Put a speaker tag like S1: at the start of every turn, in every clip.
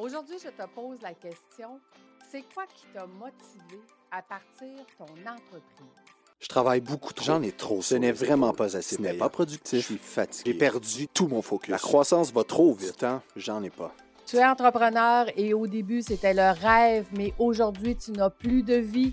S1: Aujourd'hui, je te pose la question, c'est quoi qui t'a motivé à partir ton entreprise?
S2: Je travaille beaucoup trop. J'en ai trop. Ce n'est vraiment pas assez. Ce n'est pas productif. Je suis fatigué. J'ai perdu tout mon focus. La croissance va trop vite. Temps, j'en ai pas.
S1: Tu es entrepreneur et au début, c'était le rêve, mais aujourd'hui, tu n'as plus de vie.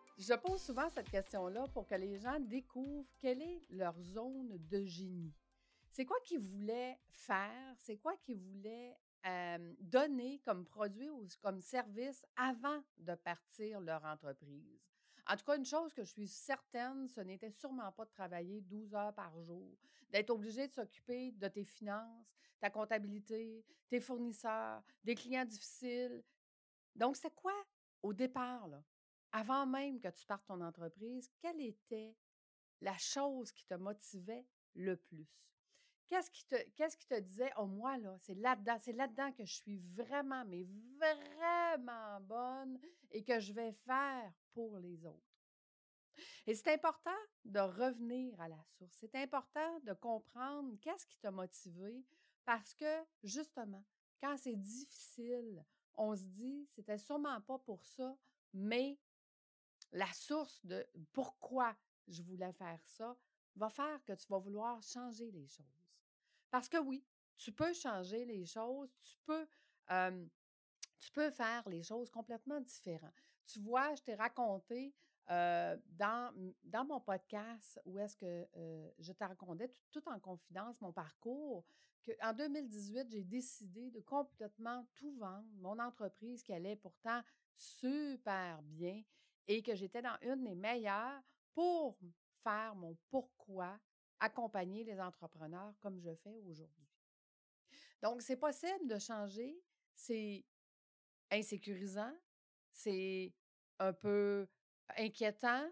S1: je pose souvent cette question-là pour que les gens découvrent quelle est leur zone de génie. C'est quoi qu'ils voulaient faire? C'est quoi qu'ils voulaient donner comme produit ou comme service avant de partir leur entreprise? En tout cas, une chose que je suis certaine, ce n'était sûrement pas de travailler 12 heures par jour, d'être obligé de s'occuper de tes finances, ta comptabilité, tes fournisseurs, des clients difficiles. Donc, c'est quoi au départ, là? Avant même que tu partes ton entreprise, quelle était la chose qui te motivait le plus? Qu'est-ce qui te, qu'est-ce qui te disait, oh, moi, là, c'est là-dedans, c'est là-dedans que je suis vraiment, mais vraiment bonne et que je vais faire pour les autres? Et c'est important de revenir à la source. C'est important de comprendre qu'est-ce qui t'a motivé parce que, justement, quand c'est difficile, on se dit, c'était sûrement pas pour ça, mais la source de pourquoi je voulais faire ça va faire que tu vas vouloir changer les choses. Parce que oui, tu peux changer les choses, tu peux, tu peux faire les choses complètement différentes. Tu vois, je t'ai raconté dans, dans mon podcast où est-ce que je t'ai raconté tout, en confidence mon parcours, qu'en 2018, j'ai décidé de complètement tout vendre, mon entreprise qui allait pourtant super bien et que j'étais dans une des meilleures pour faire mon pourquoi, accompagner les entrepreneurs comme je fais aujourd'hui. Donc, c'est possible de changer, c'est insécurisant, c'est un peu inquiétant,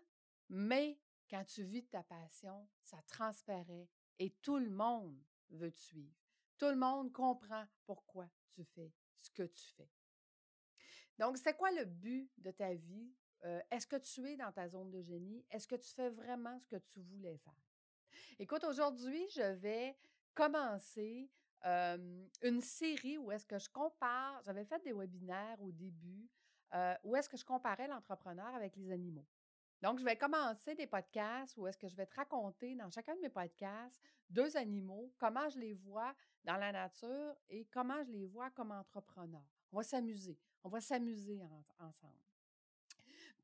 S1: mais quand tu vis de ta passion, ça transparaît et tout le monde veut te suivre. Tout le monde comprend pourquoi tu fais ce que tu fais. Donc, c'est quoi le but de ta vie? Est-ce que tu es dans ta zone de génie? Est-ce que tu fais vraiment ce que tu voulais faire? Écoute, aujourd'hui, je vais commencer une série où est-ce que je compare, j'avais fait des webinaires au début, où est-ce que je comparais l'entrepreneur avec les animaux. Donc, je vais commencer des podcasts où est-ce que je vais te raconter dans chacun de mes podcasts deux animaux, comment je les vois dans la nature et comment je les vois comme entrepreneurs. On va s'amuser. On va s'amuser ensemble.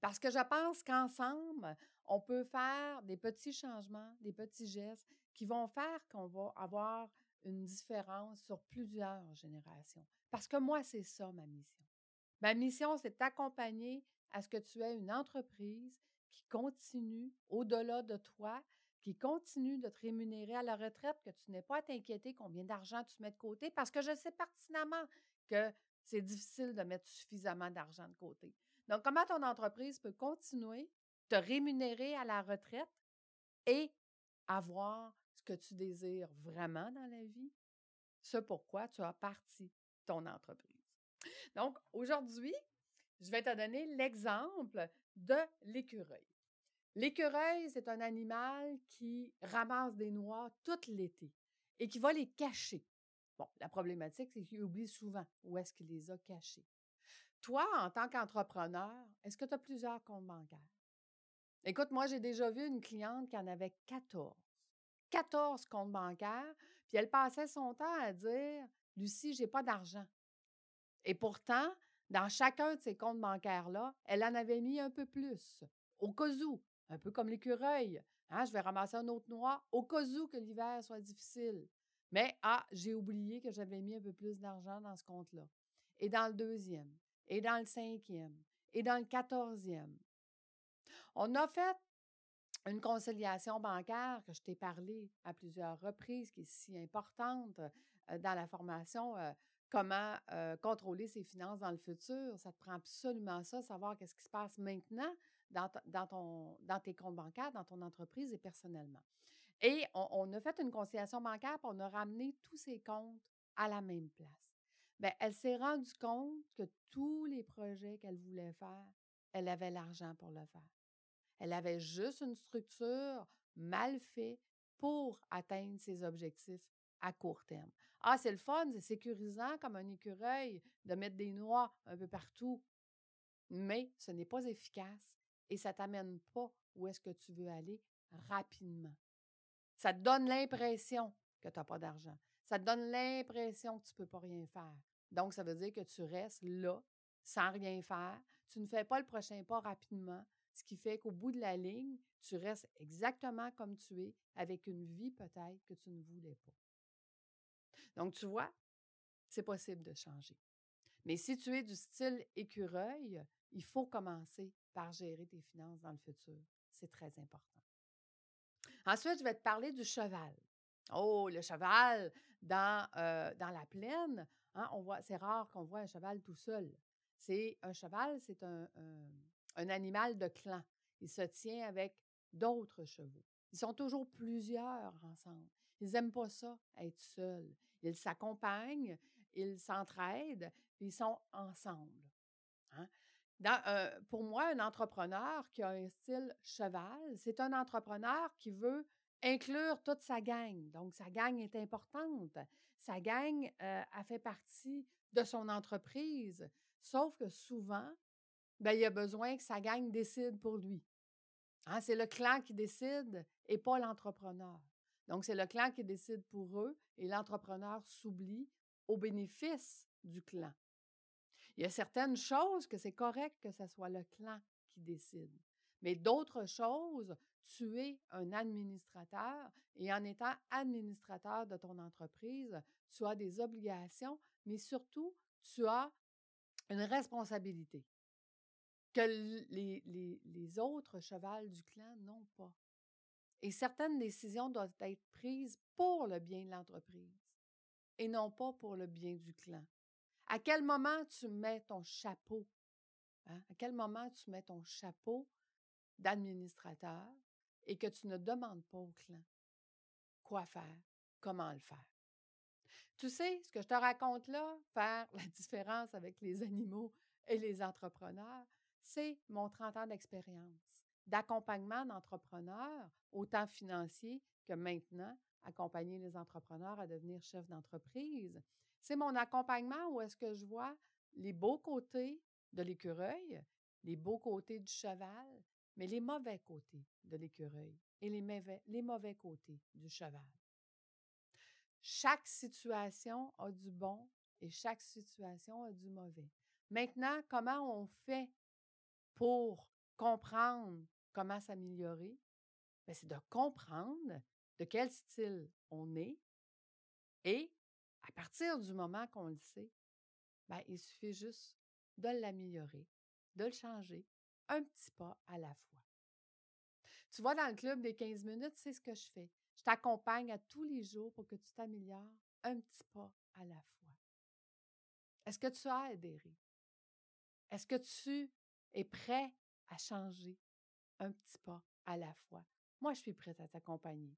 S1: Parce que je pense qu'ensemble, on peut faire des petits changements, des petits gestes qui vont faire qu'on va avoir une différence sur plusieurs générations. Parce que moi, c'est ça ma mission. Ma mission, c'est d'accompagner à ce que tu aies une entreprise qui continue au-delà de toi, qui continue de te rémunérer à la retraite, que tu n'aies pas à t'inquiéter combien d'argent tu mets de côté, parce que je sais pertinemment que c'est difficile de mettre suffisamment d'argent de côté. Donc, comment ton entreprise peut continuer, te rémunérer à la retraite et avoir ce que tu désires vraiment dans la vie, ce pourquoi tu as parti ton entreprise. Donc, aujourd'hui, je vais te donner l'exemple de l'écureuil. L'écureuil, c'est un animal qui ramasse des noix tout l'été et qui va les cacher. Bon, la problématique, c'est qu'il oublie souvent où est-ce qu'il les a cachés. Toi, en tant qu'entrepreneur, est-ce que tu as plusieurs comptes bancaires? Écoute, moi, j'ai déjà vu une cliente qui en avait 14. 14 comptes bancaires, puis elle passait son temps à dire Lucie, j'ai pas d'argent. Et pourtant, dans chacun de ces comptes bancaires-là, elle en avait mis un peu plus, au cas où, un peu comme l'écureuil. Hein, je vais ramasser un autre noix au cas où que l'hiver soit difficile. Mais, ah, j'ai oublié que j'avais mis un peu plus d'argent dans ce compte-là. Et dans le deuxième, et dans le cinquième, et dans le quatorzième. On a fait une conciliation bancaire que je t'ai parlé à plusieurs reprises, qui est si importante dans la formation comment euh, contrôler ses finances dans le futur. Ça te prend absolument ça, savoir qu'est-ce qui se passe maintenant dans, ton, dans tes comptes bancaires, dans ton entreprise et personnellement. Et on, a fait une conciliation bancaire, puis on a ramené tous ses comptes à la même place. Bien, elle s'est rendue compte que tous les projets qu'elle voulait faire, elle avait l'argent pour le faire. Elle avait juste une structure mal faite pour atteindre ses objectifs à court terme. Ah, c'est le fun, c'est sécurisant comme un écureuil de mettre des noix un peu partout, mais ce n'est pas efficace et ça ne t'amène pas où est-ce que tu veux aller rapidement. Ça te donne l'impression que tu n'as pas d'argent. Ça te donne l'impression que tu ne peux pas rien faire. Donc, ça veut dire que tu restes là, sans rien faire. Tu ne fais pas le prochain pas rapidement, ce qui fait qu'au bout de la ligne, tu restes exactement comme tu es, avec une vie peut-être que tu ne voulais pas. Donc, tu vois, c'est possible de changer. Mais si tu es du style écureuil, il faut commencer par gérer tes finances dans le futur. C'est très important. Ensuite, je vais te parler du cheval. Oh, le cheval dans, dans la plaine, hein, on voit, c'est rare qu'on voit un cheval tout seul. C'est un cheval, c'est un, un, animal de clan. Il se tient avec d'autres chevaux. Ils sont toujours plusieurs ensemble. Ils n'aiment pas ça, être seuls. Ils s'accompagnent, ils s'entraident, ils sont ensemble. Hein. Pour moi, un entrepreneur qui a un style cheval, c'est un entrepreneur qui veut inclure toute sa gang. Donc, sa gang est importante. Sa gang euh, a fait partie de son entreprise. Sauf que souvent, ben, il a besoin que sa gang décide pour lui. Hein, c'est le clan qui décide et pas l'entrepreneur. Donc, c'est le clan qui décide pour eux et l'entrepreneur s'oublie au bénéfice du clan. Il y a certaines choses que c'est correct que ce soit le clan qui décide. Mais d'autres choses, tu es un administrateur et en étant administrateur de ton entreprise, tu as des obligations, mais surtout, tu as une responsabilité que les, autres chevals du clan n'ont pas. Et certaines décisions doivent être prises pour le bien de l'entreprise et non pas pour le bien du clan. À quel moment tu mets ton chapeau? Hein? À quel moment tu mets ton chapeau d'administrateur et que tu ne demandes pas au clan quoi faire, comment le faire? Tu sais, ce que je te raconte là, faire la différence avec les animaux et les entrepreneurs, c'est mon 30 ans d'expérience, d'accompagnement d'entrepreneurs, autant financiers que maintenant, accompagner les entrepreneurs à devenir chefs d'entreprise. C'est mon accompagnement où est-ce que je vois les beaux côtés de l'écureuil, les beaux côtés du cheval, mais les mauvais côtés de l'écureuil et les mauvais, côtés du cheval. Chaque situation a du bon et chaque situation a du mauvais. Maintenant, comment on fait pour comprendre comment s'améliorer? Ben, c'est de comprendre de quel style on est et à partir du moment qu'on le sait, ben, il suffit juste de l'améliorer, de le changer, un petit pas à la fois. Tu vois, dans le club des 15 minutes, c'est ce que je fais. Je t'accompagne à tous les jours pour que tu t'améliores un petit pas à la fois. Est-ce que tu as adhéré? Est-ce que tu es prêt à changer un petit pas à la fois? Moi, je suis prête à t'accompagner.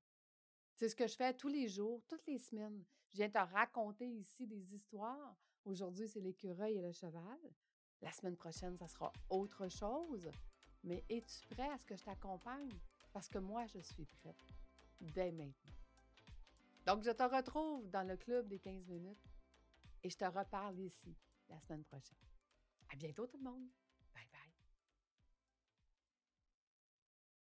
S1: C'est ce que je fais tous les jours, toutes les semaines. Je viens te raconter ici des histoires. Aujourd'hui, c'est l'écureuil et le cheval. La semaine prochaine, ça sera autre chose. Mais es-tu prêt à ce que je t'accompagne? Parce que moi, je suis prête dès maintenant. Donc, je te retrouve dans le club des 15 minutes et je te reparle ici la semaine prochaine. À bientôt tout le monde!